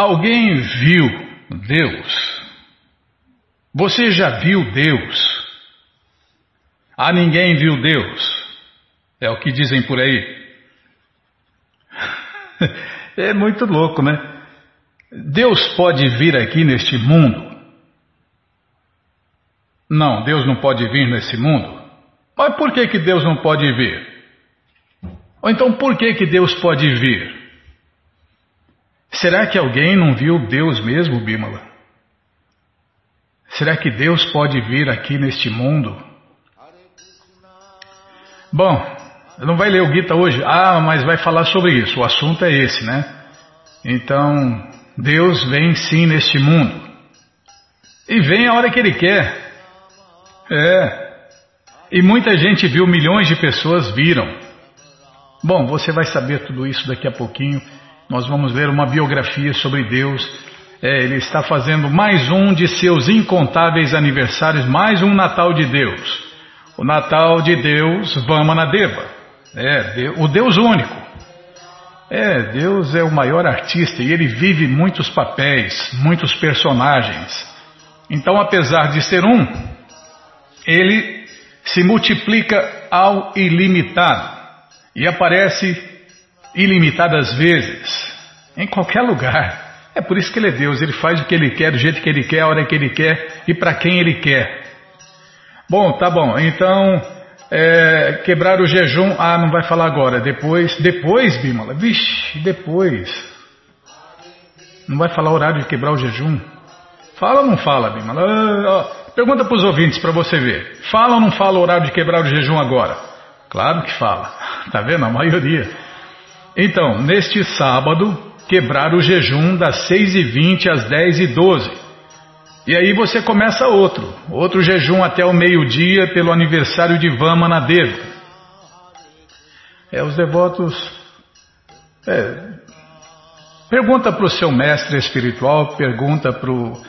Alguém viu Deus? Você já viu Deus? Ah, ninguém viu Deus. É o que dizem por aí. É muito louco, né? Deus pode vir aqui neste mundo? Não, Deus não pode vir nesse mundo. Mas por que, que Deus não pode vir? Ou então por que, que Deus pode vir? Será que alguém não viu Deus mesmo, Bímola? Será que Deus pode vir aqui neste mundo? Bom, não vai ler o Gita hoje? Ah, mas vai falar sobre isso. O assunto é esse, né? Então, Deus vem sim neste mundo. E vem a hora que Ele quer. É. E muita gente viu, milhões de pessoas viram. Bom, você vai saber tudo isso daqui a pouquinho. Nós vamos ver uma biografia sobre Deus. É, ele está fazendo mais um de seus incontáveis aniversários, mais um Natal de Deus. O Natal de Deus, Vamanadeva. É, o Deus único. É, Deus é o maior artista e ele vive muitos papéis, muitos personagens. Então, apesar de ser um, ele se multiplica ao ilimitado e aparece ilimitadas vezes, em qualquer lugar. É por isso que ele é Deus, ele faz o que ele quer, do jeito que ele quer, a hora que ele quer e para quem ele quer. Bom, tá bom, então é, quebrar o jejum, ah, não vai falar agora, depois, depois, Bimala, vixe, depois. Não vai falar o horário de quebrar o jejum? Fala ou não fala, Bimala? Ah, pergunta para os ouvintes para você ver. Fala ou não fala o horário de quebrar o jejum agora? Claro que fala, tá vendo? A maioria. Então, neste sábado, quebrar o jejum das 6h20 às 10h12. E aí você começa outro, outro jejum até o meio-dia pelo aniversário de Vamanadeva. É, os devotos. É, pergunta para o seu mestre espiritual, pergunta para o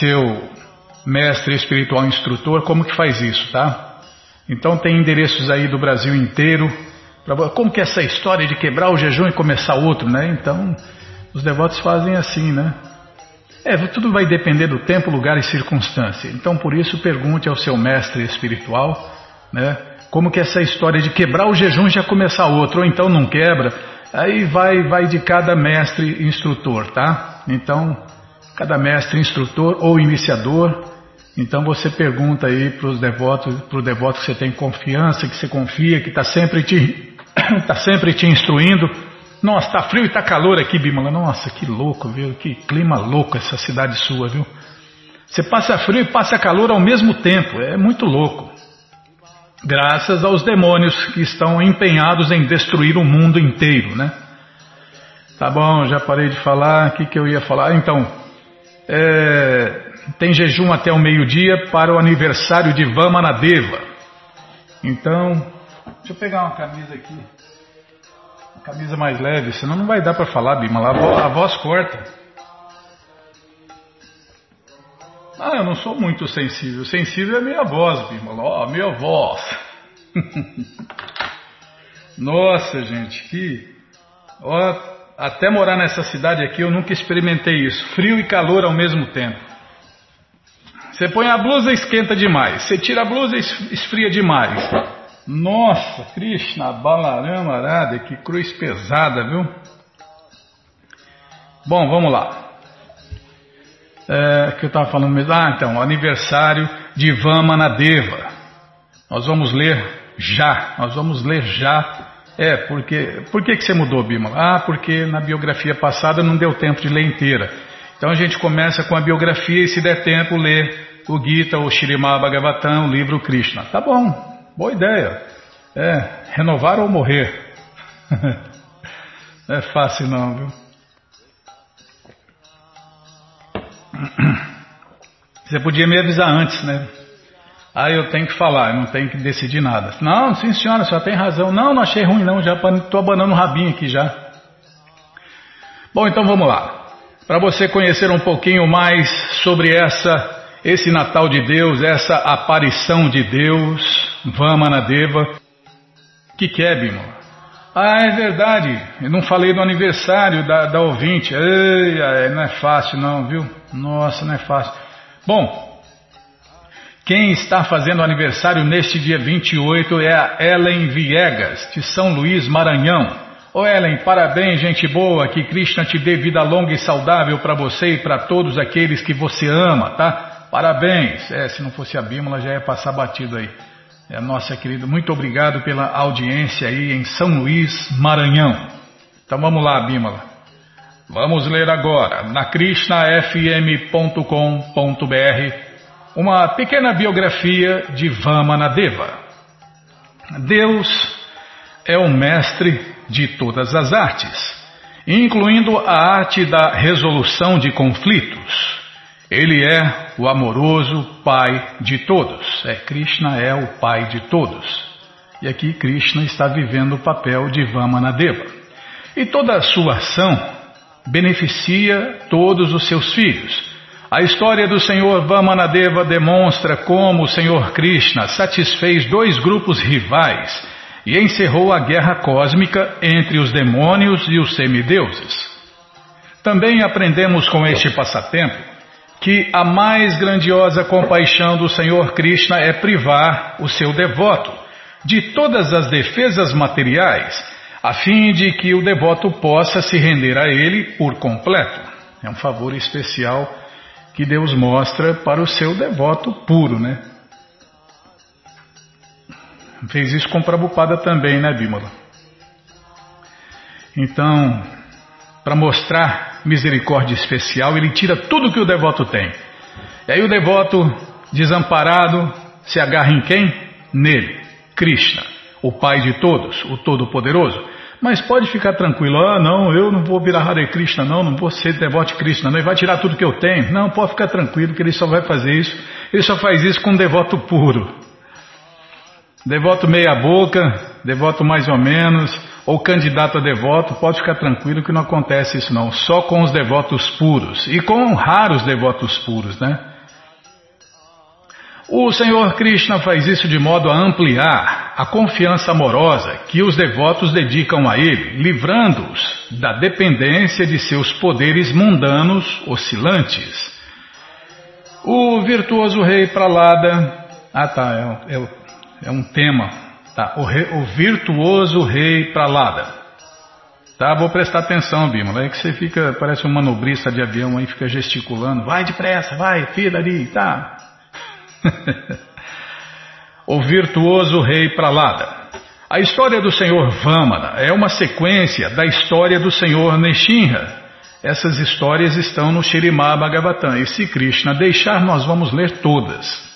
seu mestre espiritual instrutor como que faz isso, tá? Então tem endereços aí do Brasil inteiro. Como que é essa história de quebrar o jejum e começar outro, né? Então os devotos fazem assim, né? É, tudo vai depender do tempo, lugar e circunstância. Então, por isso, pergunte ao seu mestre espiritual, né? Como que essa história de quebrar o jejum já começar outro, ou então não quebra, aí vai, vai de cada mestre instrutor, tá? Então, cada mestre instrutor ou iniciador, então você pergunta aí para os devotos, para o devoto que você tem confiança, que você confia, que está sempre te, tá sempre te instruindo, nossa, tá frio e tá calor aqui, Bimala. Nossa, que louco, viu? Que clima louco essa cidade sua, viu? Você passa frio e passa calor ao mesmo tempo. É muito louco. Graças aos demônios que estão empenhados em destruir o mundo inteiro, né? Tá bom, já parei de falar. O que, que eu ia falar? Então, é, tem jejum até o meio-dia para o aniversário de Vamanadeva. Então, deixa eu pegar uma camisa aqui. Camisa mais leve, senão não vai dar para falar, Bima. A voz, a voz corta. Ah, eu não sou muito sensível. Sensível é minha voz, Bima. Ó, oh, minha voz. Nossa, gente, que. Ó, até morar nessa cidade aqui eu nunca experimentei isso. Frio e calor ao mesmo tempo. Você põe a blusa esquenta demais. Você tira a blusa esfria demais. Nossa, Krishna, Balarama Arada, que cruz pesada, viu? Bom, vamos lá. É, que eu estava falando mesmo. Ah, então, aniversário de Vamanadeva. Nós vamos ler já. Nós vamos ler já. É, porque. Por que, que você mudou, Bima? Ah, porque na biografia passada não deu tempo de ler inteira. Então a gente começa com a biografia e, se der tempo, lê o Gita, o Shirimá Bhagavatam, o livro Krishna. Tá bom, Boa ideia. É, renovar ou morrer. Não é fácil não, viu? Você podia me avisar antes, né? Ah, eu tenho que falar, eu não tenho que decidir nada. Não, sim senhora, só tem razão. Não, não achei ruim não, já estou abanando o rabinho aqui já. Bom, então vamos lá. Para você conhecer um pouquinho mais sobre essa esse Natal de Deus, essa aparição de Deus, Vamanadeva, que que é, Bima? Ah, é verdade. Eu não falei do aniversário da, da ouvinte. Ei, não é fácil não, viu? Nossa, não é fácil. Bom, quem está fazendo aniversário neste dia 28 é a Ellen Viegas, de São Luís, Maranhão. Ô Ellen, parabéns, gente boa, que Krishna te dê vida longa e saudável para você e para todos aqueles que você ama, tá? Parabéns. É, se não fosse a Bímola já ia passar batido aí. É, nossa querida, muito obrigado pela audiência aí em São Luís, Maranhão. Então vamos lá, Bímola. Vamos ler agora na krishnafm.com.br uma pequena biografia de Vamanadeva. Deus é o mestre de todas as artes, incluindo a arte da resolução de conflitos. Ele é o amoroso Pai de todos. É, Krishna é o Pai de todos. E aqui Krishna está vivendo o papel de Vamanadeva. E toda a sua ação beneficia todos os seus filhos. A história do Senhor Vamanadeva demonstra como o Senhor Krishna satisfez dois grupos rivais e encerrou a guerra cósmica entre os demônios e os semideuses. Também aprendemos com este passatempo que a mais grandiosa compaixão do Senhor Krishna é privar o seu devoto de todas as defesas materiais, a fim de que o devoto possa se render a ele por completo. É um favor especial que Deus mostra para o seu devoto puro, né? Fez isso com Prabhupada também, né, Bímola? Então, para mostrar misericórdia especial, ele tira tudo que o devoto tem. E aí o devoto, desamparado, se agarra em quem? Nele, Krishna, o Pai de todos, o Todo-Poderoso. Mas pode ficar tranquilo, ah não, eu não vou virar Hare Krishna não, não vou ser devoto de Krishna não, ele vai tirar tudo que eu tenho. Não, pode ficar tranquilo que ele só vai fazer isso, ele só faz isso com um devoto puro. Devoto meia boca, devoto mais ou menos, ou candidato a devoto, pode ficar tranquilo que não acontece isso não, só com os devotos puros e com raros devotos puros, né? O Senhor Krishna faz isso de modo a ampliar a confiança amorosa que os devotos dedicam a Ele, livrando-os da dependência de seus poderes mundanos oscilantes. O virtuoso rei Pralada. Ah tá, é, é, é um tema Tá, o, rei, o virtuoso rei Pralada. Tá, vou prestar atenção, Bima. É que você fica, parece um manobrista de avião aí, fica gesticulando. Vai depressa, vai, fila ali, tá. o virtuoso rei Pralada. A história do Senhor Vamana é uma sequência da história do Senhor Neshinra. Essas histórias estão no Shirimá Bhagavatam. E se Krishna deixar, nós vamos ler todas.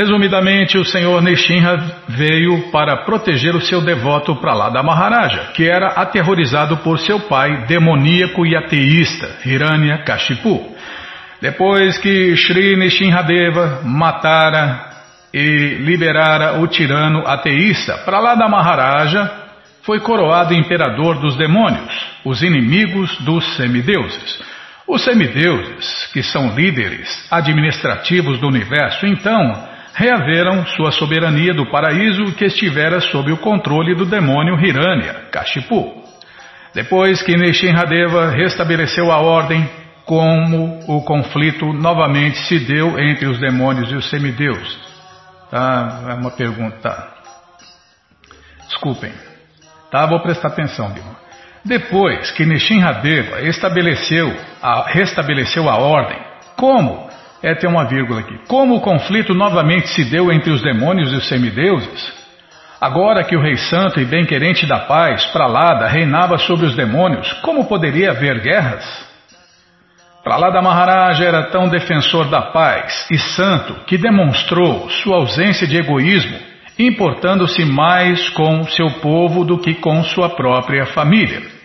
Resumidamente, o senhor Nishinra veio para proteger o seu devoto Pralada Maharaja, que era aterrorizado por seu pai demoníaco e ateísta, Hiranya Kashipu. Depois que Sri Nishinradeva matara e liberara o tirano ateísta, Pralada Maharaja foi coroado imperador dos demônios, os inimigos dos semideuses. Os semideuses, que são líderes administrativos do universo, então reaveram sua soberania do paraíso que estivera sob o controle do demônio Hiranya, Kashipu. Depois que Nishinradeva restabeleceu a ordem, como o conflito novamente se deu entre os demônios e os semideus? Tá, é uma pergunta. Desculpem. Tá, vou prestar atenção, Bima. Depois que Nishinradeva estabeleceu a, restabeleceu a ordem, como é ter uma vírgula aqui. Como o conflito novamente se deu entre os demônios e os semideuses? Agora que o Rei Santo e bem-querente da paz, Pralada, reinava sobre os demônios, como poderia haver guerras? Pralada Maharaja era tão defensor da paz e santo que demonstrou sua ausência de egoísmo, importando-se mais com seu povo do que com sua própria família.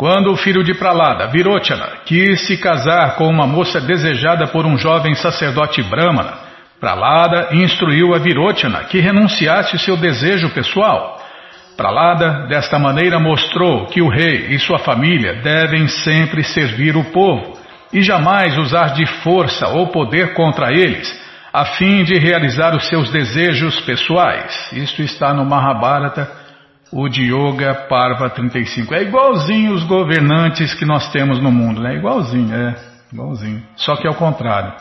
Quando o filho de Pralada, Virochana, quis se casar com uma moça desejada por um jovem sacerdote brahmana, Pralada instruiu a Virochana que renunciasse seu desejo pessoal. Pralada, desta maneira, mostrou que o rei e sua família devem sempre servir o povo e jamais usar de força ou poder contra eles, a fim de realizar os seus desejos pessoais. Isto está no Mahabharata, o Yoga Parva 35. É igualzinho os governantes que nós temos no mundo, né? Igualzinho, é, igualzinho. Só que é o contrário.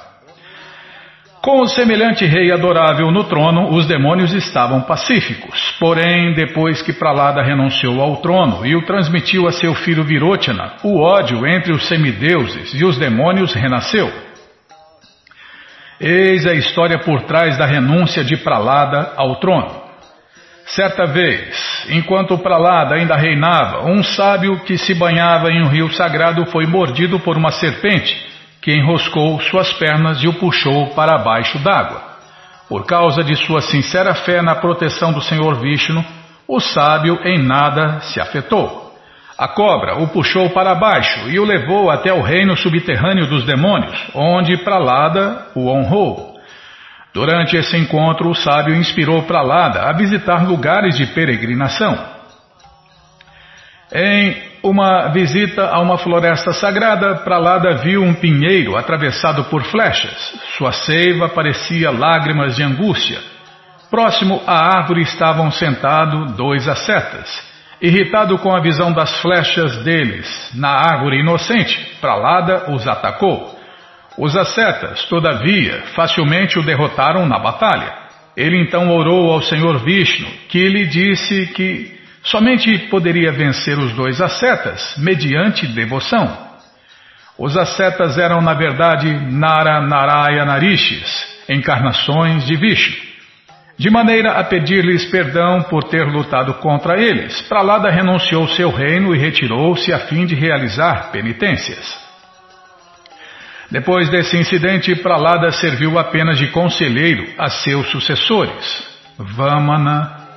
Com o semelhante rei adorável no trono, os demônios estavam pacíficos. Porém, depois que Pralada renunciou ao trono e o transmitiu a seu filho Virochana, o ódio entre os semideuses e os demônios renasceu. Eis a história por trás da renúncia de Pralada ao trono. Certa vez, enquanto Pralada ainda reinava, um sábio que se banhava em um rio sagrado foi mordido por uma serpente que enroscou suas pernas e o puxou para baixo d'água. Por causa de sua sincera fé na proteção do Senhor Vishnu, o sábio em nada se afetou. A cobra o puxou para baixo e o levou até o reino subterrâneo dos demônios, onde Pralada o honrou. Durante esse encontro, o sábio inspirou Pralada a visitar lugares de peregrinação. Em uma visita a uma floresta sagrada, Pralada viu um pinheiro atravessado por flechas. Sua seiva parecia lágrimas de angústia. Próximo à árvore estavam sentados dois ascetas. Irritado com a visão das flechas deles na árvore inocente, Pralada os atacou. Os ascetas, todavia, facilmente o derrotaram na batalha. Ele então orou ao Senhor Vishnu, que lhe disse que Somente poderia vencer os dois ascetas mediante devoção. Os ascetas eram, na verdade, Nara Narayana Rishis, encarnações de Vishnu. De maneira a pedir-lhes perdão por ter lutado contra eles, Pralada renunciou seu reino e retirou-se a fim de realizar penitências. Depois desse incidente, Pralada serviu apenas de conselheiro a seus sucessores, Vamana,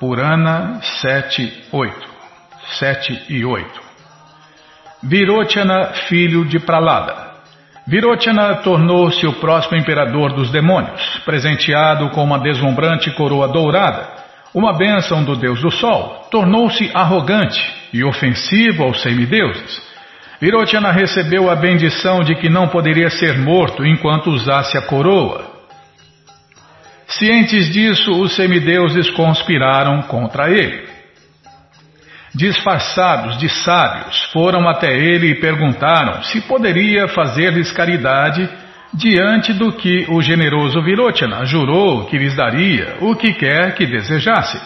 Purana 7, 8. 7 e 8. Virochana, filho de Pralada. Virochana tornou-se o próximo imperador dos demônios, presenteado com uma deslumbrante coroa dourada, uma bênção do deus do sol, tornou-se arrogante e ofensivo aos semideuses. Virochana recebeu a bendição de que não poderia ser morto enquanto usasse a coroa, Cientes disso, os semideuses conspiraram contra ele. Disfarçados de sábios, foram até ele e perguntaram se poderia fazer-lhes caridade diante do que o generoso Virochana jurou que lhes daria o que quer que desejasse.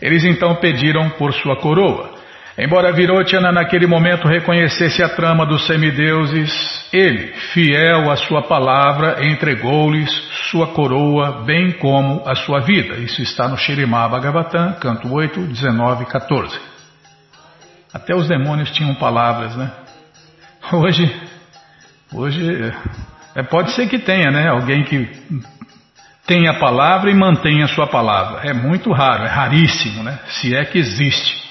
Eles então pediram por sua coroa. Embora Virochana naquele momento reconhecesse a trama dos semideuses, ele, fiel à sua palavra, entregou-lhes sua coroa, bem como a sua vida. Isso está no Shirimá Bhagavatam, canto 8, 19 e 14. Até os demônios tinham palavras, né? Hoje, hoje é, pode ser que tenha, né? Alguém que tenha a palavra e mantenha a sua palavra. É muito raro, é raríssimo, né? Se é que existe.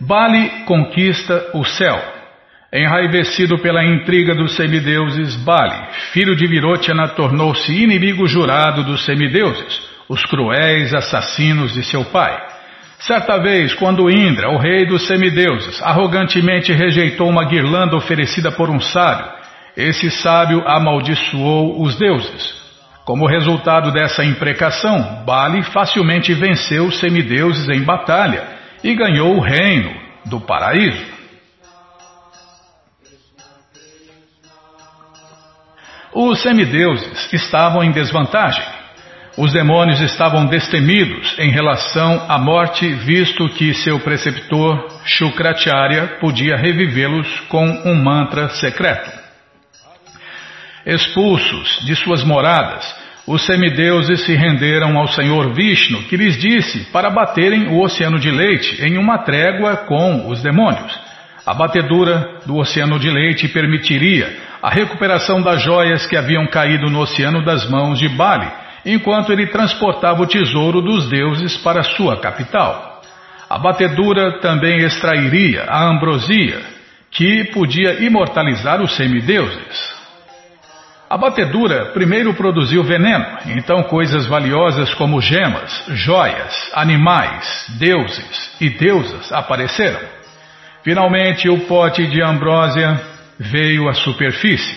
Bali conquista o céu. Enraivecido pela intriga dos semideuses, Bali, filho de Virochana, tornou-se inimigo jurado dos semideuses, os cruéis assassinos de seu pai. Certa vez, quando Indra, o rei dos semideuses, arrogantemente rejeitou uma guirlanda oferecida por um sábio, esse sábio amaldiçoou os deuses. Como resultado dessa imprecação, Bali facilmente venceu os semideuses em batalha e ganhou o reino do paraíso. Os semideuses estavam em desvantagem. Os demônios estavam destemidos em relação à morte, visto que seu preceptor Shukracharya podia revivê-los com um mantra secreto. Expulsos de suas moradas, os semideuses se renderam ao Senhor Vishnu, que lhes disse para baterem o oceano de leite em uma trégua com os demônios. A batedura do oceano de leite permitiria a recuperação das joias que haviam caído no oceano das mãos de Bali, enquanto ele transportava o tesouro dos deuses para sua capital. A batedura também extrairia a ambrosia, que podia imortalizar os semideuses. A batedura primeiro produziu veneno, então coisas valiosas como gemas, joias, animais, deuses e deusas apareceram. Finalmente, o pote de ambrósia veio à superfície.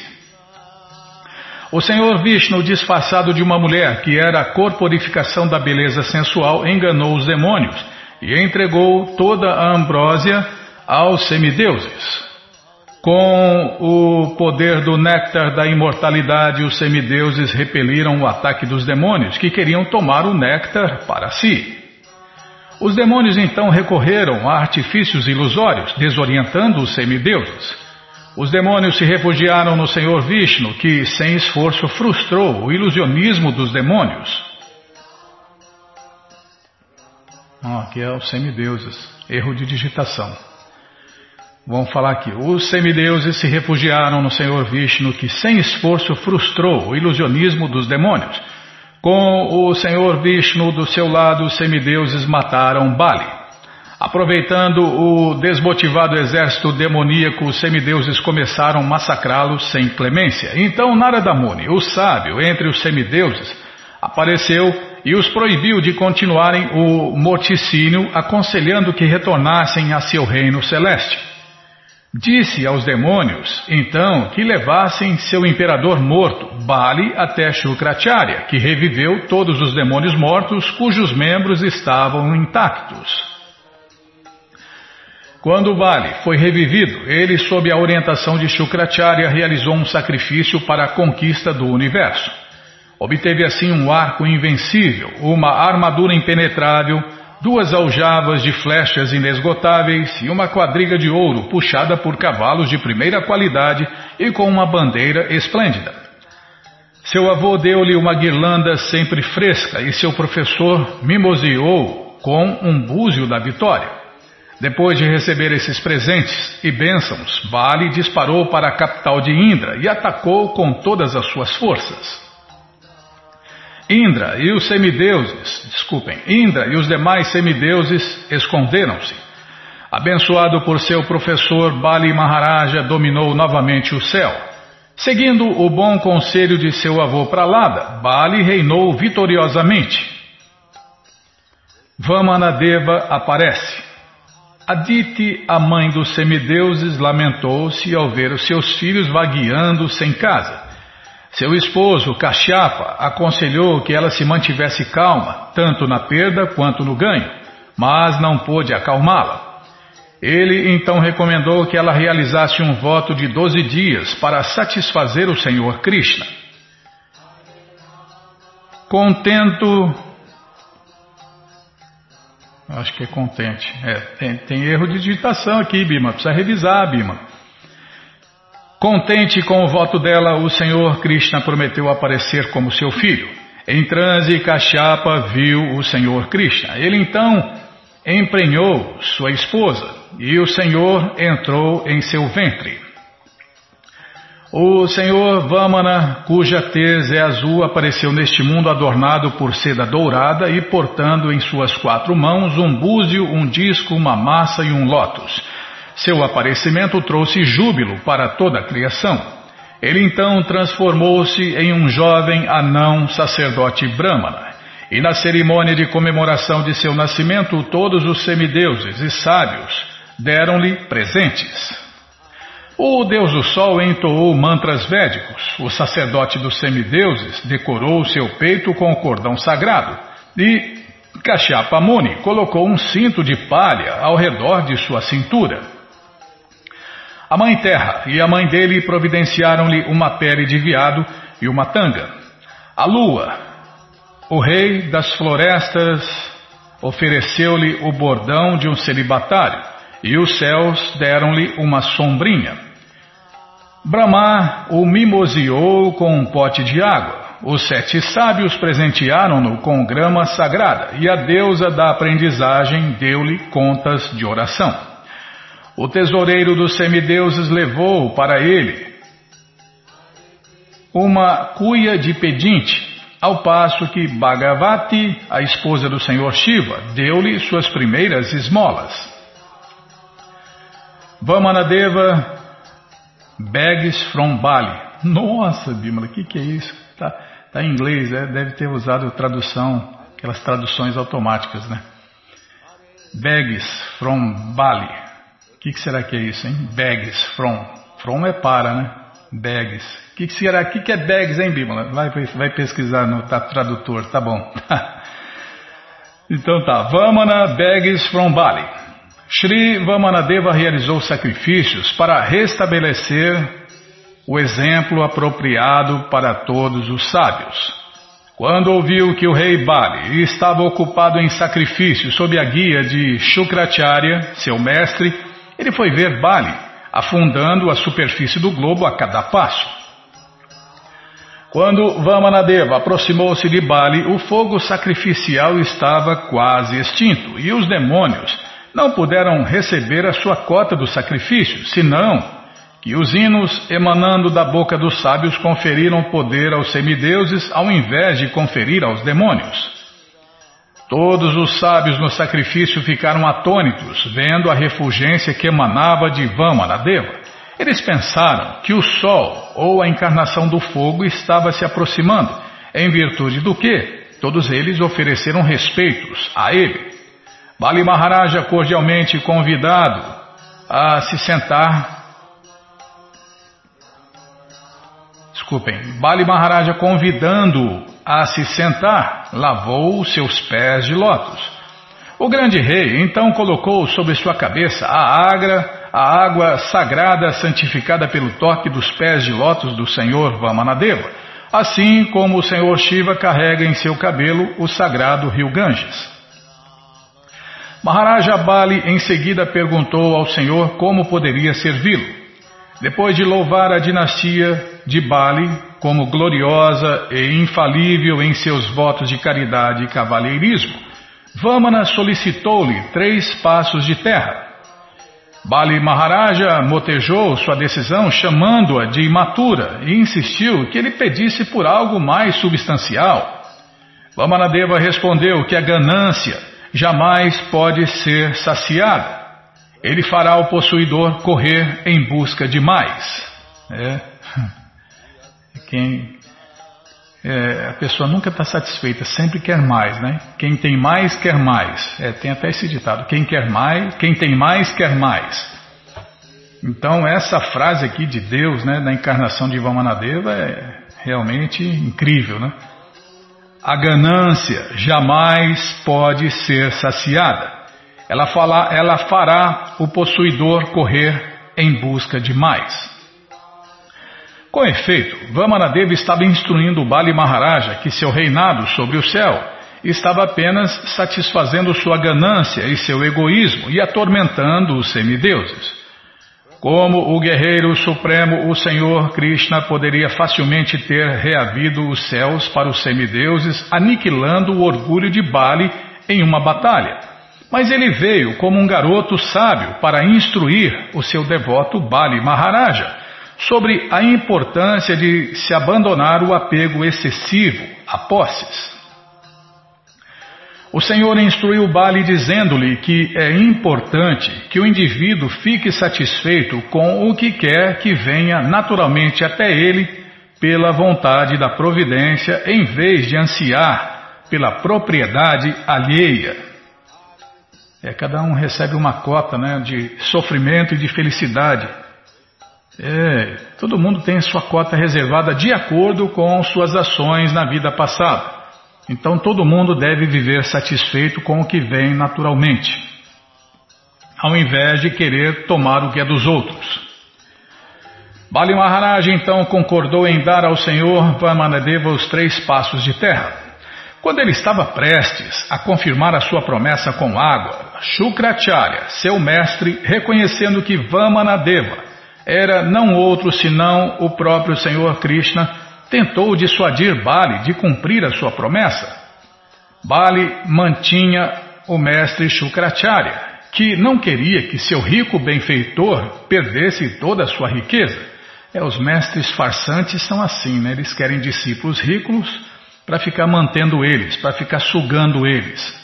O Senhor Vishnu, disfarçado de uma mulher que era a corporificação da beleza sensual, enganou os demônios e entregou toda a ambrósia aos semideuses. Com o poder do néctar da imortalidade, os semideuses repeliram o ataque dos demônios, que queriam tomar o néctar para si. Os demônios então recorreram a artifícios ilusórios, desorientando os semideuses. Os demônios se refugiaram no Senhor Vishnu, que, sem esforço, frustrou o ilusionismo dos demônios. Ah, aqui é os semideuses. Erro de digitação. Vamos falar aqui. Os semideuses se refugiaram no Senhor Vishnu, que sem esforço frustrou o ilusionismo dos demônios. Com o Senhor Vishnu do seu lado, os semideuses mataram Bali. Aproveitando o desmotivado exército demoníaco, os semideuses começaram a massacrá-los sem clemência. Então Narada Muni, o sábio entre os semideuses, apareceu e os proibiu de continuarem o morticínio, aconselhando que retornassem a seu reino celeste. Disse aos demônios, então, que levassem seu imperador morto, Bali, até Shukracharya, que reviveu todos os demônios mortos cujos membros estavam intactos. Quando Bali foi revivido, ele, sob a orientação de Shukracharya, realizou um sacrifício para a conquista do universo. Obteve assim um arco invencível, uma armadura impenetrável, duas aljavas de flechas inesgotáveis e uma quadriga de ouro puxada por cavalos de primeira qualidade e com uma bandeira esplêndida. Seu avô deu-lhe uma guirlanda sempre fresca e seu professor mimoseou com um búzio da vitória. Depois de receber esses presentes e bênçãos, Bali disparou para a capital de Indra e atacou com todas as suas forças. Indra e os semideuses, desculpem, Indra e os demais semideuses esconderam-se. Abençoado por seu professor, Bali Maharaja dominou novamente o céu. Seguindo o bom conselho de seu avô Pralada, Bali reinou vitoriosamente. Vamanadeva aparece. Aditi, a mãe dos semideuses, lamentou-se ao ver os seus filhos vagueando sem casa. Seu esposo, Kashyapa, aconselhou que ela se mantivesse calma, tanto na perda quanto no ganho, mas não pôde acalmá-la. Ele então recomendou que ela realizasse um voto de 12 dias para satisfazer o Senhor Krishna. Contento. Acho que é contente. É, tem, tem erro de digitação aqui, Bima. Precisa revisar, Bima. Contente com o voto dela, o Senhor Krishna prometeu aparecer como seu filho. Em transe, Kashyapa viu o Senhor Krishna. Ele então emprenhou sua esposa e o Senhor entrou em seu ventre. O Senhor Vamana, cuja tez é azul, apareceu neste mundo adornado por seda dourada e portando em suas quatro mãos um búzio, um disco, uma massa e um lótus. Seu aparecimento trouxe júbilo para toda a criação. Ele então transformou-se em um jovem anão sacerdote brahmana. E na cerimônia de comemoração de seu nascimento, todos os semideuses e sábios deram-lhe presentes. O deus do sol entoou mantras védicos. O sacerdote dos semideuses decorou seu peito com o cordão sagrado. E Kashyapa Muni colocou um cinto de palha ao redor de sua cintura. A mãe terra e a mãe dele providenciaram-lhe uma pele de veado e uma tanga. A lua, o rei das florestas, ofereceu-lhe o bordão de um celibatário e os céus deram-lhe uma sombrinha. Brahma o mimoseou com um pote de água. Os sete sábios presentearam-no com grama sagrada e a deusa da aprendizagem deu-lhe contas de oração. O tesoureiro dos semideuses levou para ele uma cuia de pedinte, ao passo que Bhagavati, a esposa do senhor Shiva, deu-lhe suas primeiras esmolas. Vamanadeva Bags from Bali. Nossa, Bimala, o que, que é isso? Está tá em inglês, né? deve ter usado tradução, aquelas traduções automáticas, né? Bags from Bali. O que, que, será que é isso, hein? Bags, from. From é para, né? Bags. O que, que será? O que, que é bags, hein, Bímola? Vai, vai pesquisar no tá, tradutor, tá bom. então tá. Vamana Bags from Bali. Shri Vamanadeva realizou sacrifícios para restabelecer o exemplo apropriado para todos os sábios. Quando ouviu que o rei Bali estava ocupado em sacrifício sob a guia de Shukracharya, seu mestre, ele foi ver Bali, afundando a superfície do globo a cada passo. Quando Vamanadeva aproximou-se de Bali, o fogo sacrificial estava quase extinto e os demônios não puderam receber a sua cota do sacrifício, senão que os hinos emanando da boca dos sábios conferiram poder aos semideuses ao invés de conferir aos demônios. Todos os sábios no sacrifício ficaram atônitos, vendo a refulgência que emanava de Vamanadeva. Eles pensaram que o sol ou a encarnação do fogo estava se aproximando, em virtude do que todos eles ofereceram respeitos a ele. Bali Maharaja, cordialmente convidado a se sentar. Desculpem, Bali Maharaja convidando a se sentar, lavou seus pés de lótus. O grande rei então colocou sobre sua cabeça a agra, a água sagrada santificada pelo toque dos pés de lótus do Senhor Vamanadeva, assim como o Senhor Shiva carrega em seu cabelo o sagrado rio Ganges. Maharaja Bali em seguida perguntou ao Senhor como poderia servi-lo. Depois de louvar a dinastia de Bali como gloriosa e infalível em seus votos de caridade e cavalheirismo, Vamana solicitou-lhe três passos de terra. Bali Maharaja motejou sua decisão chamando-a de imatura e insistiu que ele pedisse por algo mais substancial. Vamanadeva respondeu que a ganância jamais pode ser saciada. Ele fará o possuidor correr em busca de mais. É. Quem, é, a pessoa nunca está satisfeita, sempre quer mais, né? Quem tem mais quer mais. É, tem até esse ditado: quem quer mais, quem tem mais quer mais. Então essa frase aqui de Deus, né, da encarnação de Vamanadeva é realmente incrível, né? A ganância jamais pode ser saciada. Ela, fala, ela fará o possuidor correr em busca de mais. Com efeito, Vamanadeva estava instruindo Bali Maharaja que seu reinado sobre o céu estava apenas satisfazendo sua ganância e seu egoísmo e atormentando os semideuses. Como o guerreiro supremo, o Senhor Krishna poderia facilmente ter reavido os céus para os semideuses, aniquilando o orgulho de Bali em uma batalha. Mas ele veio como um garoto sábio para instruir o seu devoto Bali Maharaja sobre a importância de se abandonar o apego excessivo a posses. O Senhor instruiu Bali dizendo-lhe que é importante que o indivíduo fique satisfeito com o que quer que venha naturalmente até ele pela vontade da providência, em vez de ansiar pela propriedade alheia. É, cada um recebe uma cota né, de sofrimento e de felicidade. É, todo mundo tem sua cota reservada de acordo com suas ações na vida passada. Então todo mundo deve viver satisfeito com o que vem naturalmente, ao invés de querer tomar o que é dos outros. Bali Maharaj então concordou em dar ao Senhor Vamanadeva os três passos de terra. Quando ele estava prestes a confirmar a sua promessa com água, Shukracharya, seu mestre, reconhecendo que Vamanadeva era não outro senão o próprio Senhor Krishna, tentou dissuadir Bali de cumprir a sua promessa. Bali mantinha o mestre Shukracharya, que não queria que seu rico benfeitor perdesse toda a sua riqueza. É, os mestres farsantes são assim, né? eles querem discípulos ricos para ficar mantendo eles, para ficar sugando eles.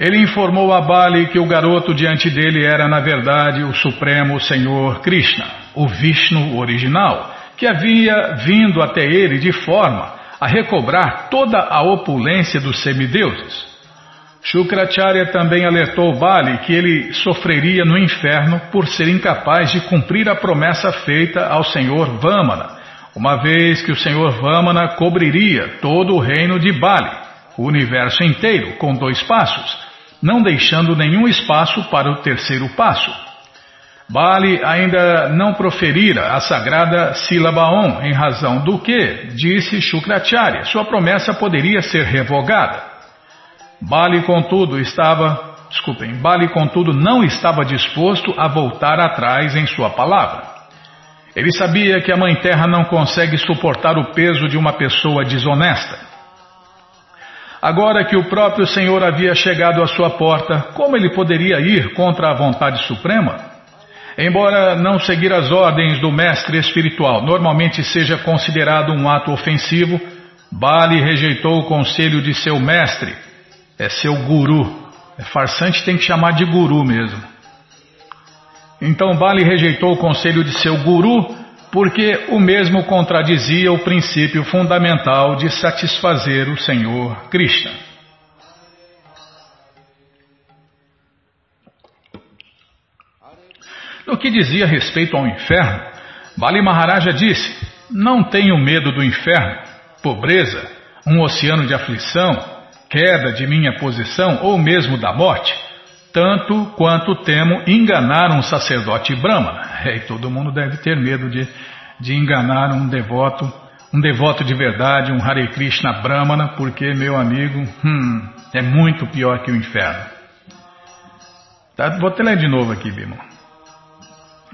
Ele informou a Bali que o garoto diante dele era, na verdade, o Supremo Senhor Krishna, o Vishnu original que havia vindo até ele de forma a recobrar toda a opulência dos semideuses. Shukracharya também alertou Bali que ele sofreria no inferno por ser incapaz de cumprir a promessa feita ao senhor Vamana, uma vez que o senhor Vamana cobriria todo o reino de Bali, o universo inteiro, com dois passos, não deixando nenhum espaço para o terceiro passo. Bali ainda não proferira a sagrada sílaba Om, em razão do que, disse Shukracharya, sua promessa poderia ser revogada. Bali, contudo, estava, desculpem, Bali, contudo, não estava disposto a voltar atrás em sua palavra. Ele sabia que a Mãe Terra não consegue suportar o peso de uma pessoa desonesta. Agora que o próprio Senhor havia chegado à sua porta, como ele poderia ir contra a vontade suprema? Embora não seguir as ordens do mestre espiritual normalmente seja considerado um ato ofensivo, Bali rejeitou o conselho de seu mestre, é seu guru. É farsante tem que chamar de guru mesmo. Então Bali rejeitou o conselho de seu guru porque o mesmo contradizia o princípio fundamental de satisfazer o Senhor Krishna. No que dizia respeito ao inferno, Bali Maharaja disse: Não tenho medo do inferno, pobreza, um oceano de aflição, queda de minha posição ou mesmo da morte, tanto quanto temo enganar um sacerdote Brahma. É, e todo mundo deve ter medo de, de enganar um devoto, um devoto de verdade, um Hare Krishna Brahmana, porque, meu amigo, hum, é muito pior que o inferno. Tá, vou te ler de novo aqui, Bimo.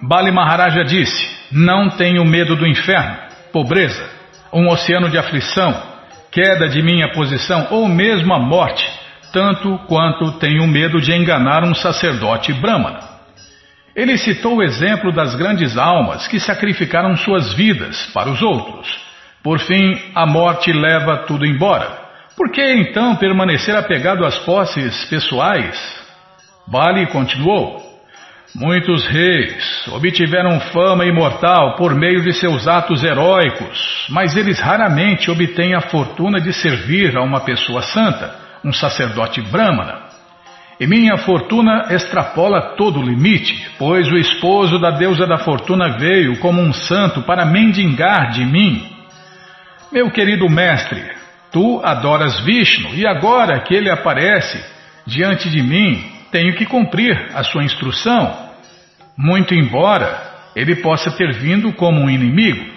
Bali Maharaja disse: Não tenho medo do inferno, pobreza, um oceano de aflição, queda de minha posição ou mesmo a morte, tanto quanto tenho medo de enganar um sacerdote brahmana. Ele citou o exemplo das grandes almas que sacrificaram suas vidas para os outros. Por fim, a morte leva tudo embora. Por que então permanecer apegado às posses pessoais? Bali continuou. Muitos reis obtiveram fama imortal por meio de seus atos heróicos, mas eles raramente obtêm a fortuna de servir a uma pessoa santa, um sacerdote brahmana. E minha fortuna extrapola todo o limite, pois o esposo da deusa da fortuna veio como um santo para mendigar de mim. Meu querido mestre, tu adoras Vishnu e agora que ele aparece diante de mim, tenho que cumprir a sua instrução muito embora ele possa ter vindo como um inimigo.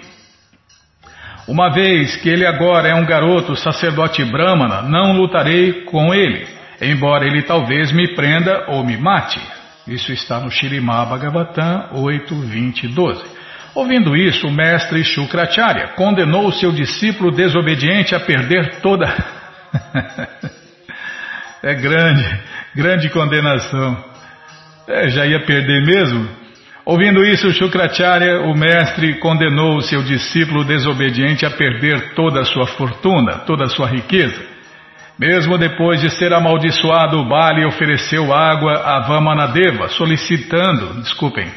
Uma vez que ele agora é um garoto sacerdote brahmana, não lutarei com ele, embora ele talvez me prenda ou me mate. Isso está no Shirimá Bhagavatam 8, 20 12. Ouvindo isso, o mestre Shukracharya condenou seu discípulo desobediente a perder toda. é grande, grande condenação. É, já ia perder mesmo? Ouvindo isso, Shukracharya, o mestre, condenou o seu discípulo desobediente a perder toda a sua fortuna, toda a sua riqueza. Mesmo depois de ser amaldiçoado, Bali ofereceu água a Vamanadeva, solicitando, desculpem,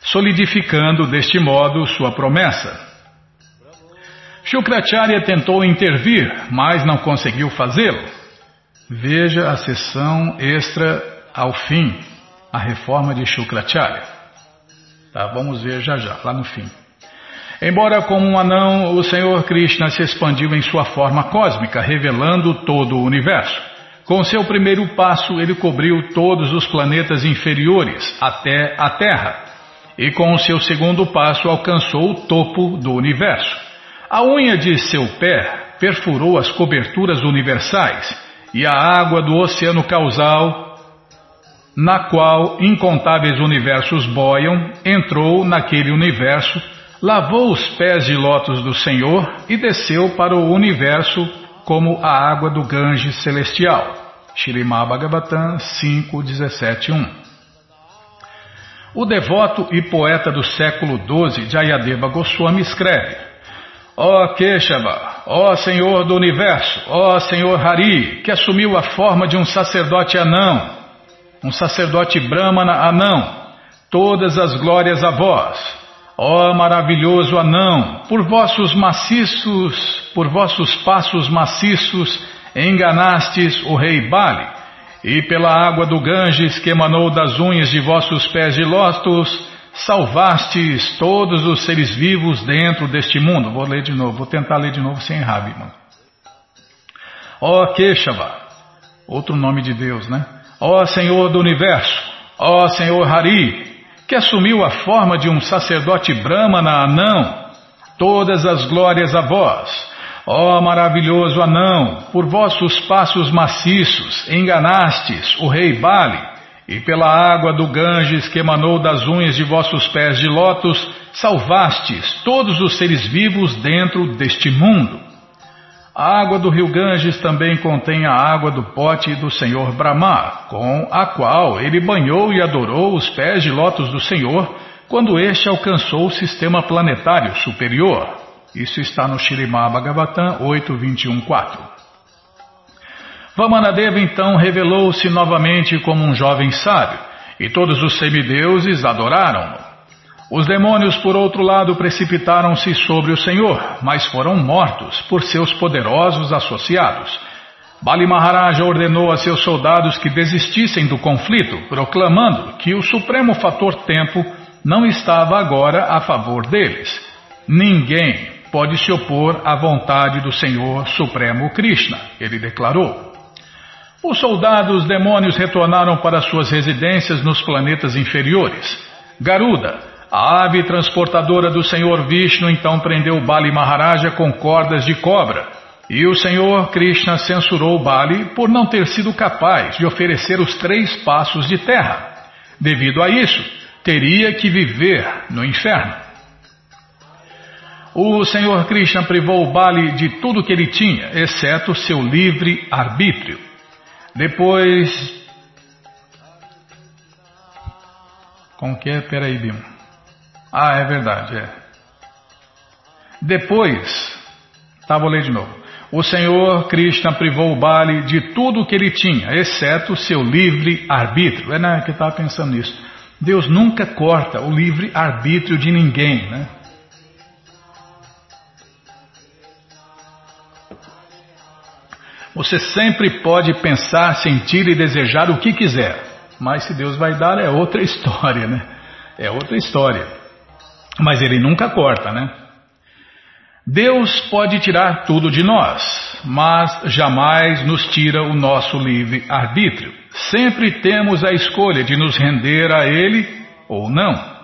solidificando deste modo sua promessa. Shukracharya tentou intervir, mas não conseguiu fazê-lo. Veja a sessão extra ao fim a reforma de Shukracharya. Tá, vamos ver já já, lá no fim. Embora como um anão, o Senhor Krishna se expandiu em sua forma cósmica, revelando todo o universo. Com seu primeiro passo, ele cobriu todos os planetas inferiores, até a Terra. E com seu segundo passo, alcançou o topo do universo. A unha de seu pé perfurou as coberturas universais, e a água do oceano causal na qual incontáveis universos boiam, entrou naquele universo, lavou os pés de lótus do Senhor e desceu para o universo como a água do Ganges celestial. Shirimá Bhagavatam 5, 17, 1. O devoto e poeta do século XII, Jayadeva Goswami, escreve Ó oh Keshava, ó oh Senhor do Universo, ó oh Senhor Hari, que assumiu a forma de um sacerdote anão, um sacerdote brahmana anão, todas as glórias a vós. Ó maravilhoso anão, por vossos maciços, por vossos passos maciços, enganastes o rei Bali, e pela água do Ganges que emanou das unhas de vossos pés de lótus, salvastes todos os seres vivos dentro deste mundo. Vou ler de novo, vou tentar ler de novo sem errar, irmão. Ó Keshava, outro nome de Deus, né? Ó Senhor do Universo, ó Senhor Hari, que assumiu a forma de um sacerdote Brahmana anão, todas as glórias a vós. Ó maravilhoso anão, por vossos passos maciços enganastes o rei Bali, e pela água do Ganges que emanou das unhas de vossos pés de lótus, salvastes todos os seres vivos dentro deste mundo. A água do rio Ganges também contém a água do pote do Senhor Brahma, com a qual ele banhou e adorou os pés de lótus do Senhor, quando este alcançou o sistema planetário superior. Isso está no Shirimá Bhagavatam 8.21.4. Vamanadeva então revelou-se novamente como um jovem sábio, e todos os semideuses adoraram-no. Os demônios, por outro lado, precipitaram-se sobre o Senhor, mas foram mortos por seus poderosos associados. Bali Maharaja ordenou a seus soldados que desistissem do conflito, proclamando que o supremo fator tempo não estava agora a favor deles. Ninguém pode se opor à vontade do Senhor Supremo Krishna, ele declarou. Os soldados demônios retornaram para suas residências nos planetas inferiores. Garuda, a ave transportadora do Senhor Vishnu, então prendeu Bali Maharaja com cordas de cobra. E o Senhor Krishna censurou Bali por não ter sido capaz de oferecer os três passos de terra. Devido a isso, teria que viver no inferno. O Senhor Krishna privou Bali de tudo que ele tinha, exceto seu livre arbítrio. Depois. Como que é? Peraí, Bima. Ah, é verdade, é. Depois. Tá, vou ler de novo. O Senhor Krishna privou Bali de tudo que ele tinha, exceto seu livre arbítrio. É né, que eu estava pensando nisso. Deus nunca corta o livre arbítrio de ninguém, né? Você sempre pode pensar, sentir e desejar o que quiser, mas se Deus vai dar é outra história, né? É outra história. Mas Ele nunca corta, né? Deus pode tirar tudo de nós, mas jamais nos tira o nosso livre arbítrio. Sempre temos a escolha de nos render a Ele ou não.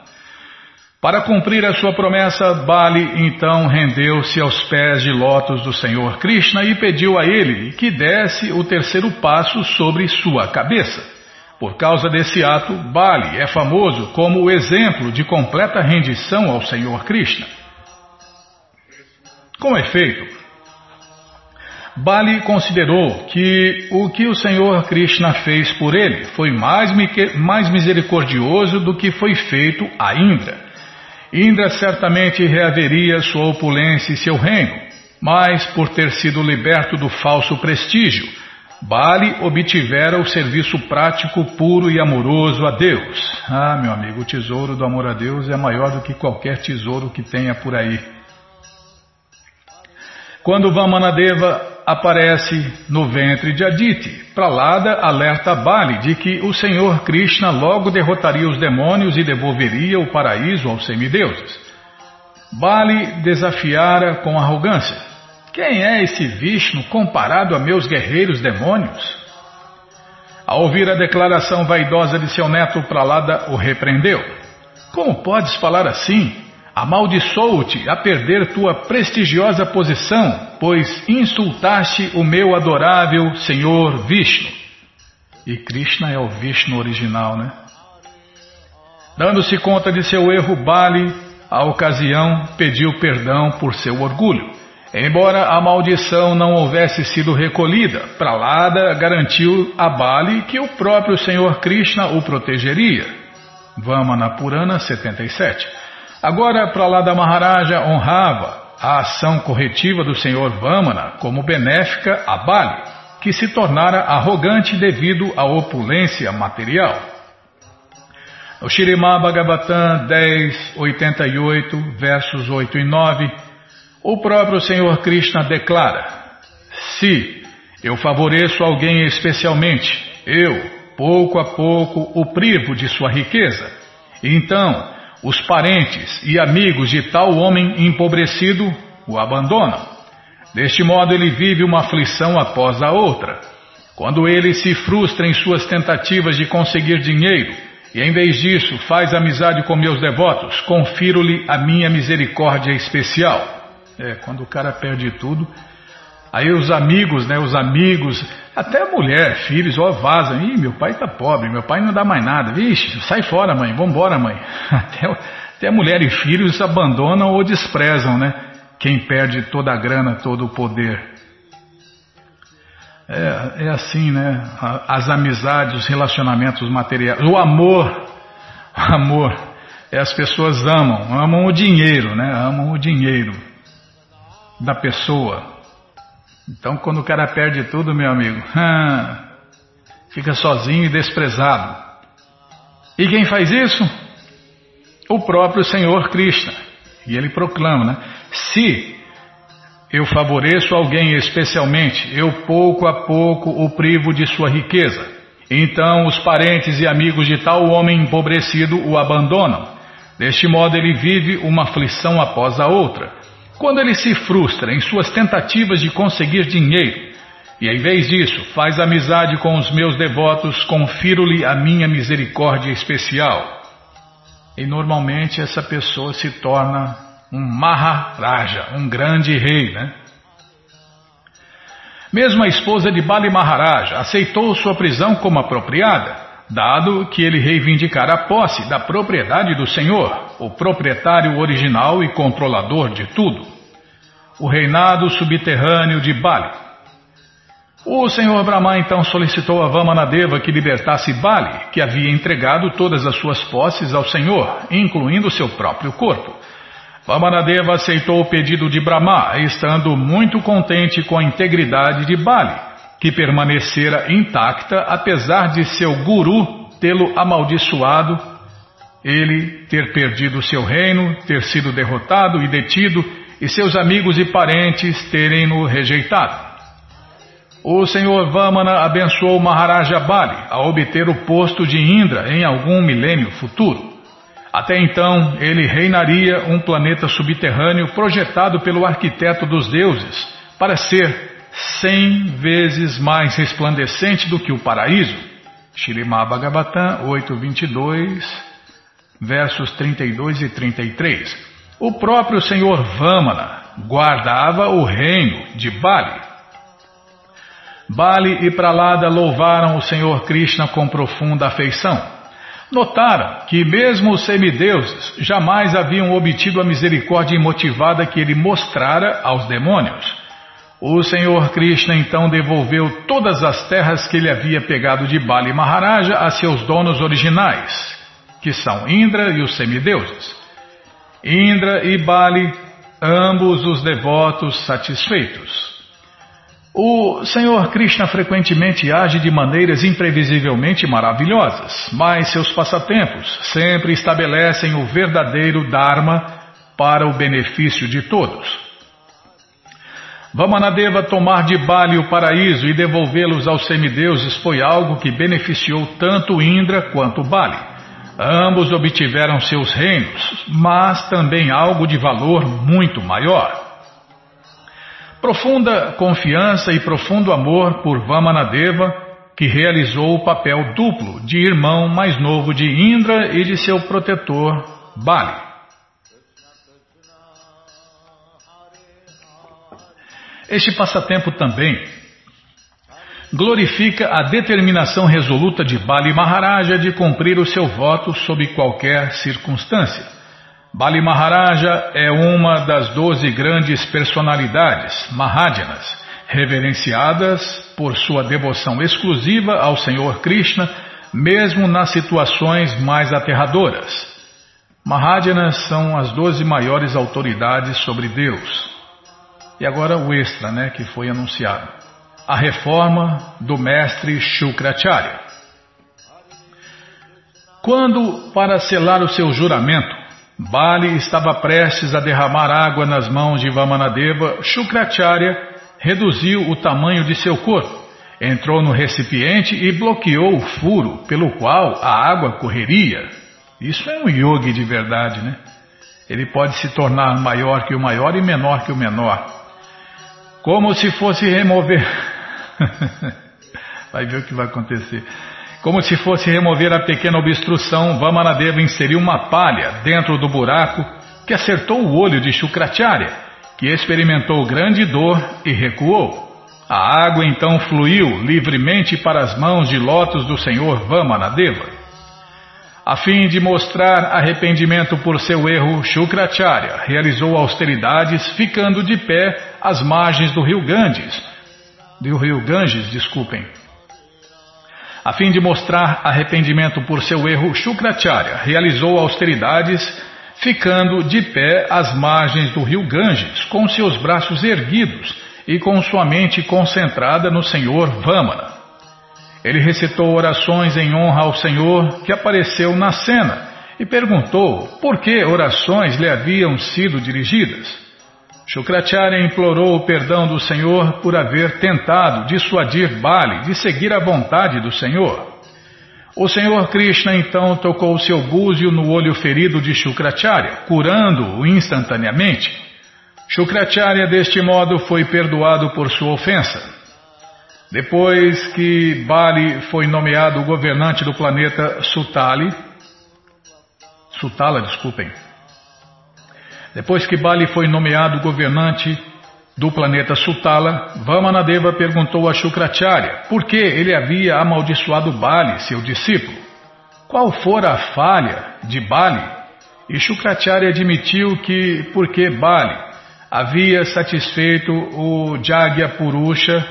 Para cumprir a sua promessa, Bali então rendeu-se aos pés de lótus do Senhor Krishna e pediu a ele que desse o terceiro passo sobre sua cabeça. Por causa desse ato, Bali é famoso como o exemplo de completa rendição ao Senhor Krishna. Com efeito, Bali considerou que o que o Senhor Krishna fez por ele foi mais, mais misericordioso do que foi feito a Indra. Indra certamente reaveria sua opulência e seu reino, mas por ter sido liberto do falso prestígio, Bali obtivera o serviço prático, puro e amoroso a Deus. Ah, meu amigo, o tesouro do amor a Deus é maior do que qualquer tesouro que tenha por aí. Quando Vamanadeva aparece no ventre de Aditi. Pralada alerta Bali de que o Senhor Krishna logo derrotaria os demônios e devolveria o paraíso aos semideuses. Bali desafiara com arrogância: Quem é esse Vishnu comparado a meus guerreiros demônios? Ao ouvir a declaração vaidosa de seu neto, Pralada o repreendeu. Como podes falar assim? Amaldiçoo-te a perder tua prestigiosa posição, pois insultaste o meu adorável Senhor Vishnu. E Krishna é o Vishnu original, né? Dando-se conta de seu erro, Bali, a ocasião, pediu perdão por seu orgulho. Embora a maldição não houvesse sido recolhida, Pralada garantiu a Bali que o próprio Senhor Krishna o protegeria. Vamana Purana 77 Agora, Pralada Maharaja honrava a ação corretiva do Senhor Vamana como benéfica a Bali, que se tornara arrogante devido à opulência material. No Shirimá Bhagavatam 10, 88, versos 8 e 9, o próprio Senhor Krishna declara: Se eu favoreço alguém especialmente, eu, pouco a pouco, o privo de sua riqueza. Então, os parentes e amigos de tal homem empobrecido o abandonam. Deste modo, ele vive uma aflição após a outra. Quando ele se frustra em suas tentativas de conseguir dinheiro, e em vez disso faz amizade com meus devotos, confiro-lhe a minha misericórdia especial. É, quando o cara perde tudo, Aí os amigos, né, os amigos, até a mulher, filhos, ó, vazam. Ih, meu pai tá pobre, meu pai não dá mais nada. Vixe, sai fora, mãe, vambora, mãe. Até, até mulher e filhos abandonam ou desprezam, né? Quem perde toda a grana, todo o poder. É, é assim, né? As amizades, os relacionamentos materiais, o amor, amor. É, as pessoas amam, amam o dinheiro, né? Amam o dinheiro da pessoa. Então, quando o cara perde tudo, meu amigo, fica sozinho e desprezado. E quem faz isso? O próprio Senhor Krishna. E ele proclama, né? Se eu favoreço alguém especialmente, eu pouco a pouco o privo de sua riqueza. Então os parentes e amigos de tal homem empobrecido o abandonam. Deste modo ele vive uma aflição após a outra quando ele se frustra em suas tentativas de conseguir dinheiro, e em vez disso faz amizade com os meus devotos, confiro-lhe a minha misericórdia especial. E normalmente essa pessoa se torna um Maharaja, um grande rei, né? Mesmo a esposa de Bali Maharaja aceitou sua prisão como apropriada, dado que ele reivindicara a posse da propriedade do Senhor, o proprietário original e controlador de tudo, o reinado subterrâneo de Bali. O Senhor Brahma então solicitou a Vamanadeva que libertasse Bali, que havia entregado todas as suas posses ao Senhor, incluindo seu próprio corpo. Vamanadeva aceitou o pedido de Brahma, estando muito contente com a integridade de Bali que permanecera intacta apesar de seu guru tê-lo amaldiçoado, ele ter perdido seu reino, ter sido derrotado e detido e seus amigos e parentes terem-no rejeitado. O senhor Vamana abençoou Maharaja Bali a obter o posto de Indra em algum milênio futuro. Até então, ele reinaria um planeta subterrâneo projetado pelo arquiteto dos deuses para ser cem vezes mais resplandecente do que o paraíso. Shirimá Bhagavatam 8.22, versos 32 e 33. O próprio Senhor Vamana guardava o reino de Bali. Bali e Pralada louvaram o Senhor Krishna com profunda afeição. Notaram que mesmo os semideuses jamais haviam obtido a misericórdia imotivada que ele mostrara aos demônios. O Senhor Krishna então devolveu todas as terras que ele havia pegado de Bali Maharaja a seus donos originais, que são Indra e os semideuses. Indra e Bali, ambos os devotos satisfeitos. O Senhor Krishna frequentemente age de maneiras imprevisivelmente maravilhosas, mas seus passatempos sempre estabelecem o verdadeiro Dharma para o benefício de todos. Vamanadeva tomar de Bali o paraíso e devolvê-los aos semideuses foi algo que beneficiou tanto Indra quanto Bali. Ambos obtiveram seus reinos, mas também algo de valor muito maior. Profunda confiança e profundo amor por Vamanadeva, que realizou o papel duplo de irmão mais novo de Indra e de seu protetor Bali. Este passatempo também glorifica a determinação resoluta de Bali Maharaja de cumprir o seu voto sob qualquer circunstância. Bali Maharaja é uma das doze grandes personalidades, Mahajanas, reverenciadas por sua devoção exclusiva ao Senhor Krishna, mesmo nas situações mais aterradoras. Mahajanas são as doze maiores autoridades sobre Deus. E agora o extra, né, que foi anunciado. A reforma do mestre Shukracharya. Quando, para selar o seu juramento, Bali estava prestes a derramar água nas mãos de Vamanadeva, Shukracharya reduziu o tamanho de seu corpo entrou no recipiente e bloqueou o furo pelo qual a água correria. Isso é um yogi de verdade, né? Ele pode se tornar maior que o maior e menor que o menor. Como se fosse remover. vai ver o que vai acontecer. Como se fosse remover a pequena obstrução, Vamanadeva inseriu uma palha dentro do buraco que acertou o olho de Shukracharya, que experimentou grande dor e recuou. A água então fluiu livremente para as mãos de lótus do senhor Vamanadeva. A fim de mostrar arrependimento por seu erro, Shukracharya realizou austeridades ficando de pé às margens do rio Ganges. Do rio Ganges, desculpem. A fim de mostrar arrependimento por seu erro, Shukracharya realizou austeridades ficando de pé às margens do rio Ganges, com seus braços erguidos e com sua mente concentrada no Senhor Vamana. Ele recitou orações em honra ao Senhor que apareceu na cena e perguntou por que orações lhe haviam sido dirigidas. Shukracharya implorou o perdão do Senhor por haver tentado dissuadir Bali de seguir a vontade do Senhor. O Senhor Krishna então tocou seu búzio no olho ferido de Shukracharya, curando-o instantaneamente. Shukracharya deste modo foi perdoado por sua ofensa. Depois que Bali foi nomeado governante do planeta Sutali, Sutala, desculpem. Depois que Bali foi nomeado governante do planeta Sutala, Vamanadeva perguntou a Shukracharya por que ele havia amaldiçoado Bali, seu discípulo. Qual fora a falha de Bali? E Shukracharya admitiu que, porque Bali havia satisfeito o Jagya Purusha,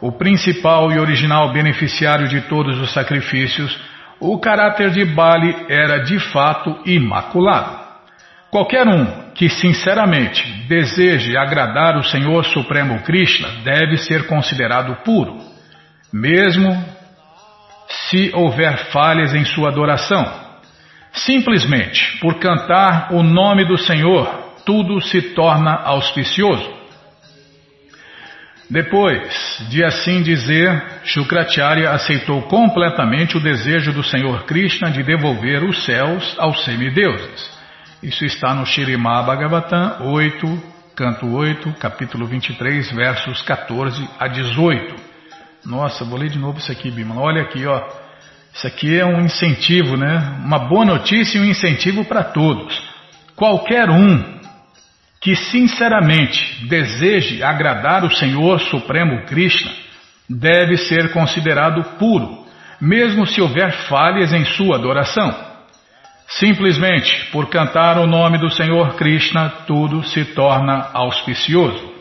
o principal e original beneficiário de todos os sacrifícios, o caráter de Bali era de fato imaculado. Qualquer um que sinceramente deseje agradar o Senhor Supremo Krishna deve ser considerado puro, mesmo se houver falhas em sua adoração. Simplesmente por cantar o nome do Senhor tudo se torna auspicioso. Depois de assim dizer, Shukracharya aceitou completamente o desejo do Senhor Krishna de devolver os céus aos semideuses. Isso está no Shirimá Bhagavatam 8, canto 8, capítulo 23, versos 14 a 18. Nossa, vou ler de novo isso aqui, Bima. Olha aqui, ó. Isso aqui é um incentivo, né? Uma boa notícia e um incentivo para todos. Qualquer um que sinceramente deseje agradar o Senhor Supremo Krishna deve ser considerado puro, mesmo se houver falhas em sua adoração. Simplesmente por cantar o nome do Senhor Krishna, tudo se torna auspicioso.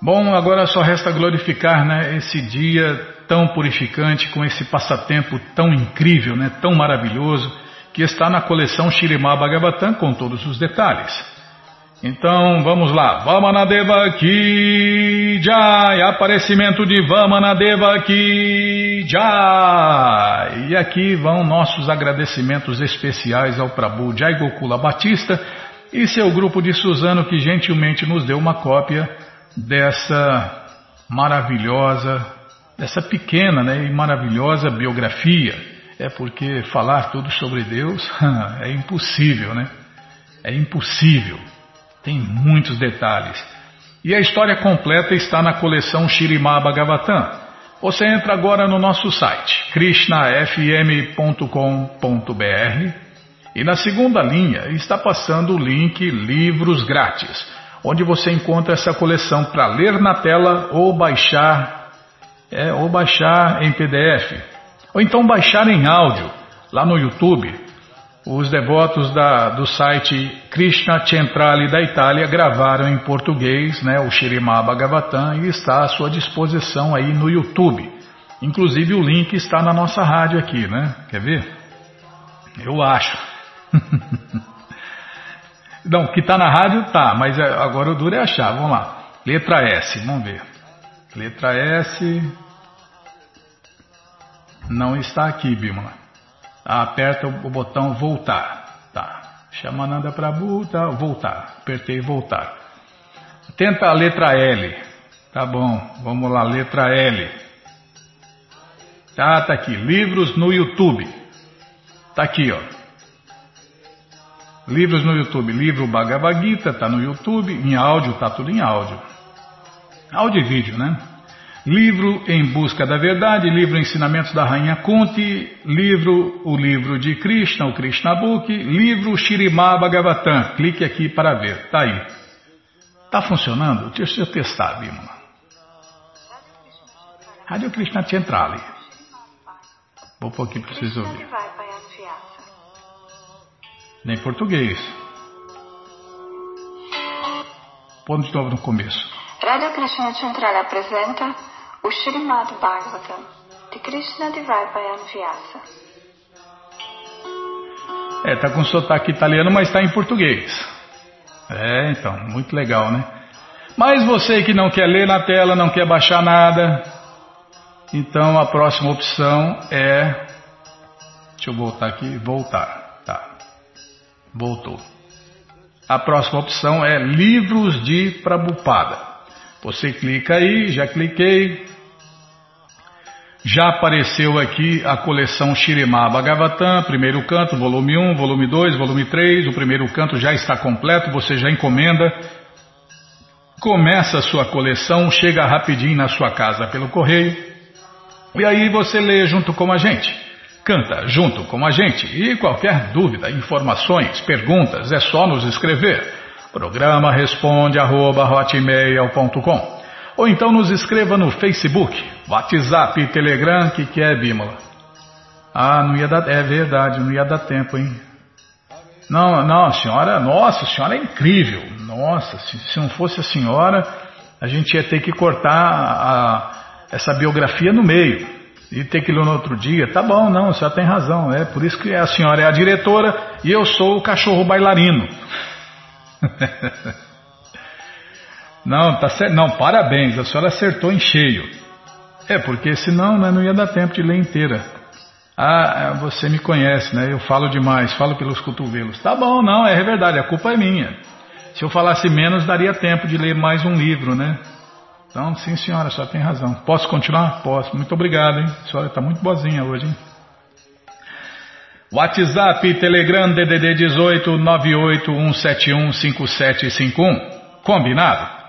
Bom, agora só resta glorificar né, esse dia tão purificante, com esse passatempo tão incrível, né, tão maravilhoso que está na coleção Shirimá Bhagavatam com todos os detalhes. Então vamos lá, Vamanadeva Ki Jai, aparecimento de Vamanadeva Ki Jai. E aqui vão nossos agradecimentos especiais ao Prabhu Jai Gokula Batista e seu grupo de Suzano que gentilmente nos deu uma cópia dessa maravilhosa, dessa pequena né, e maravilhosa biografia é porque falar tudo sobre Deus é impossível, né? É impossível. Tem muitos detalhes. E a história completa está na coleção Shirimá Bhagavatam. Você entra agora no nosso site krishnafm.com.br e na segunda linha está passando o link Livros Grátis, onde você encontra essa coleção para ler na tela ou baixar, é, ou baixar em PDF. Ou então baixar em áudio, lá no YouTube. Os devotos da, do site Krishna Centrale da Itália gravaram em português né, o Shirimá Bhagavatam e está à sua disposição aí no YouTube. Inclusive o link está na nossa rádio aqui, né? Quer ver? Eu acho. Não, que está na rádio tá, mas é, agora o duro é achar. Vamos lá. Letra S, vamos ver. Letra S. Não está aqui, Bimala. Aperta o botão voltar. Tá. Chamananda Prabhu, tá. Voltar. Apertei voltar. Tenta a letra L. Tá bom, vamos lá, letra L. Ah, tá aqui, livros no YouTube. Tá aqui, ó. Livros no YouTube, livro Bhagavad Gita, tá no YouTube, em áudio, tá tudo em áudio. Áudio e vídeo, né? Livro Em Busca da Verdade, livro Ensinamentos da Rainha Kunti, livro O Livro de Krishna, o Krishna Book, livro Shirimá Bhagavatam. Clique aqui para ver. Tá aí. Tá funcionando? Deixa eu testar, Bimala. Rádio Krishna Centrale. Vou pôr aqui para vocês ouvirem. Nem português. Põe de novo no começo. Rádio Krishna Centrale apresenta o Srimad Bhagavatam de Krishna Divaipayan Vyasa. É, tá com sotaque italiano, mas está em português. É, então, muito legal, né? Mas você que não quer ler na tela, não quer baixar nada, então a próxima opção é. Deixa eu voltar aqui, voltar. Tá. Voltou. A próxima opção é livros de Prabhupada. Você clica aí, já cliquei, já apareceu aqui a coleção Shirema Bhagavatam, primeiro canto, volume 1, volume 2, volume 3. O primeiro canto já está completo, você já encomenda. Começa a sua coleção, chega rapidinho na sua casa pelo correio. E aí você lê junto com a gente. Canta junto com a gente. E qualquer dúvida, informações, perguntas, é só nos escrever. Programa responde arroba, ou então nos escreva no Facebook, WhatsApp Telegram, que que é, Bímola? Ah, não ia dar, é verdade, não ia dar tempo, hein? Não, não, senhora, nossa, a senhora é incrível. Nossa, se, se não fosse a senhora, a gente ia ter que cortar a, essa biografia no meio e ter que ler no outro dia. Tá bom, não, a senhora tem razão. É por isso que a senhora é a diretora e eu sou o cachorro bailarino. Não, tá certo. Não, parabéns, a senhora acertou em cheio. É, porque senão né, não ia dar tempo de ler inteira. Ah, é, você me conhece, né? Eu falo demais, falo pelos cotovelos. Tá bom, não, é verdade, a culpa é minha. Se eu falasse menos, daria tempo de ler mais um livro, né? Então, sim, senhora, a senhora tem razão. Posso continuar? Posso. Muito obrigado, hein? A senhora está muito boazinha hoje, hein? WhatsApp, Telegram, DDD 18 981715751. Combinado?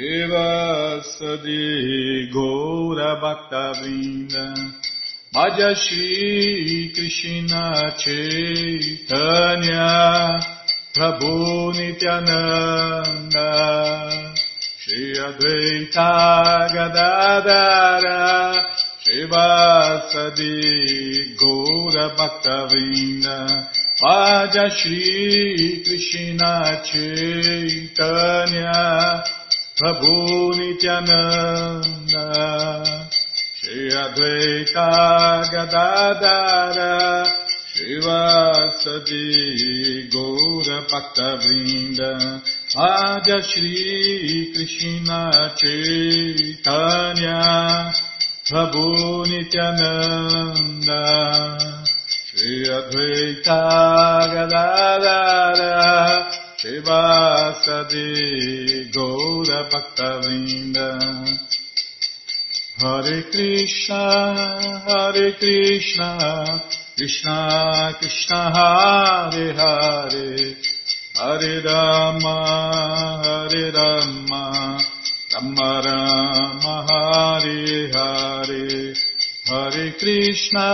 Srivasadi Gaura Bhaktavrinda Bhaja Shri Krishna Chaitanya Prabhu Nityananda Shri Advaita Gadadara Srivasadi Gaura Bhaktavrinda Bhaja Shri Krishna Chaitanya Prabhu Nityananda Shri Advaita Gadadara Shivasadi Gaura Bhakta Vrinda Adya Shri Krishna Chaitanya Prabhu Nityananda Shri Advaita Gadadara Shivasadi Gaura Bhaktavinda Hare Krishna, Hare Krishna, Krishna Krishna Hare Hare, Hare Rama, Hare Rama, Rama Rama Hare Hare, Hare Krishna,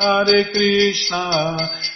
Hare Krishna,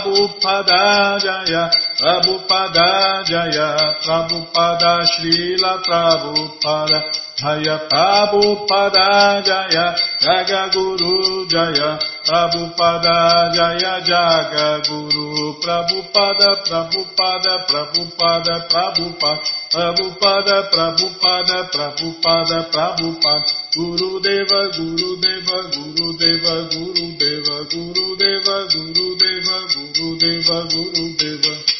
Prabhupada, Jaya Prabhupada, Jaya Prabhupada, Srila Prabhupada, Jaya Prabhupada, Jaya Jaga Guru, Jaya Prabhupada, Jaya Jaga Guru, Prabhupada, Prabhupada, Prabhupada, Prabhupada, Prabhupada, Prabhupada, Prabhupada, Prabhupada, Guru Deva, Guru Deva, Guru Deva, Guru Deva, Guru Deva, Guru Deva, Guru Vasudeva Gurudeva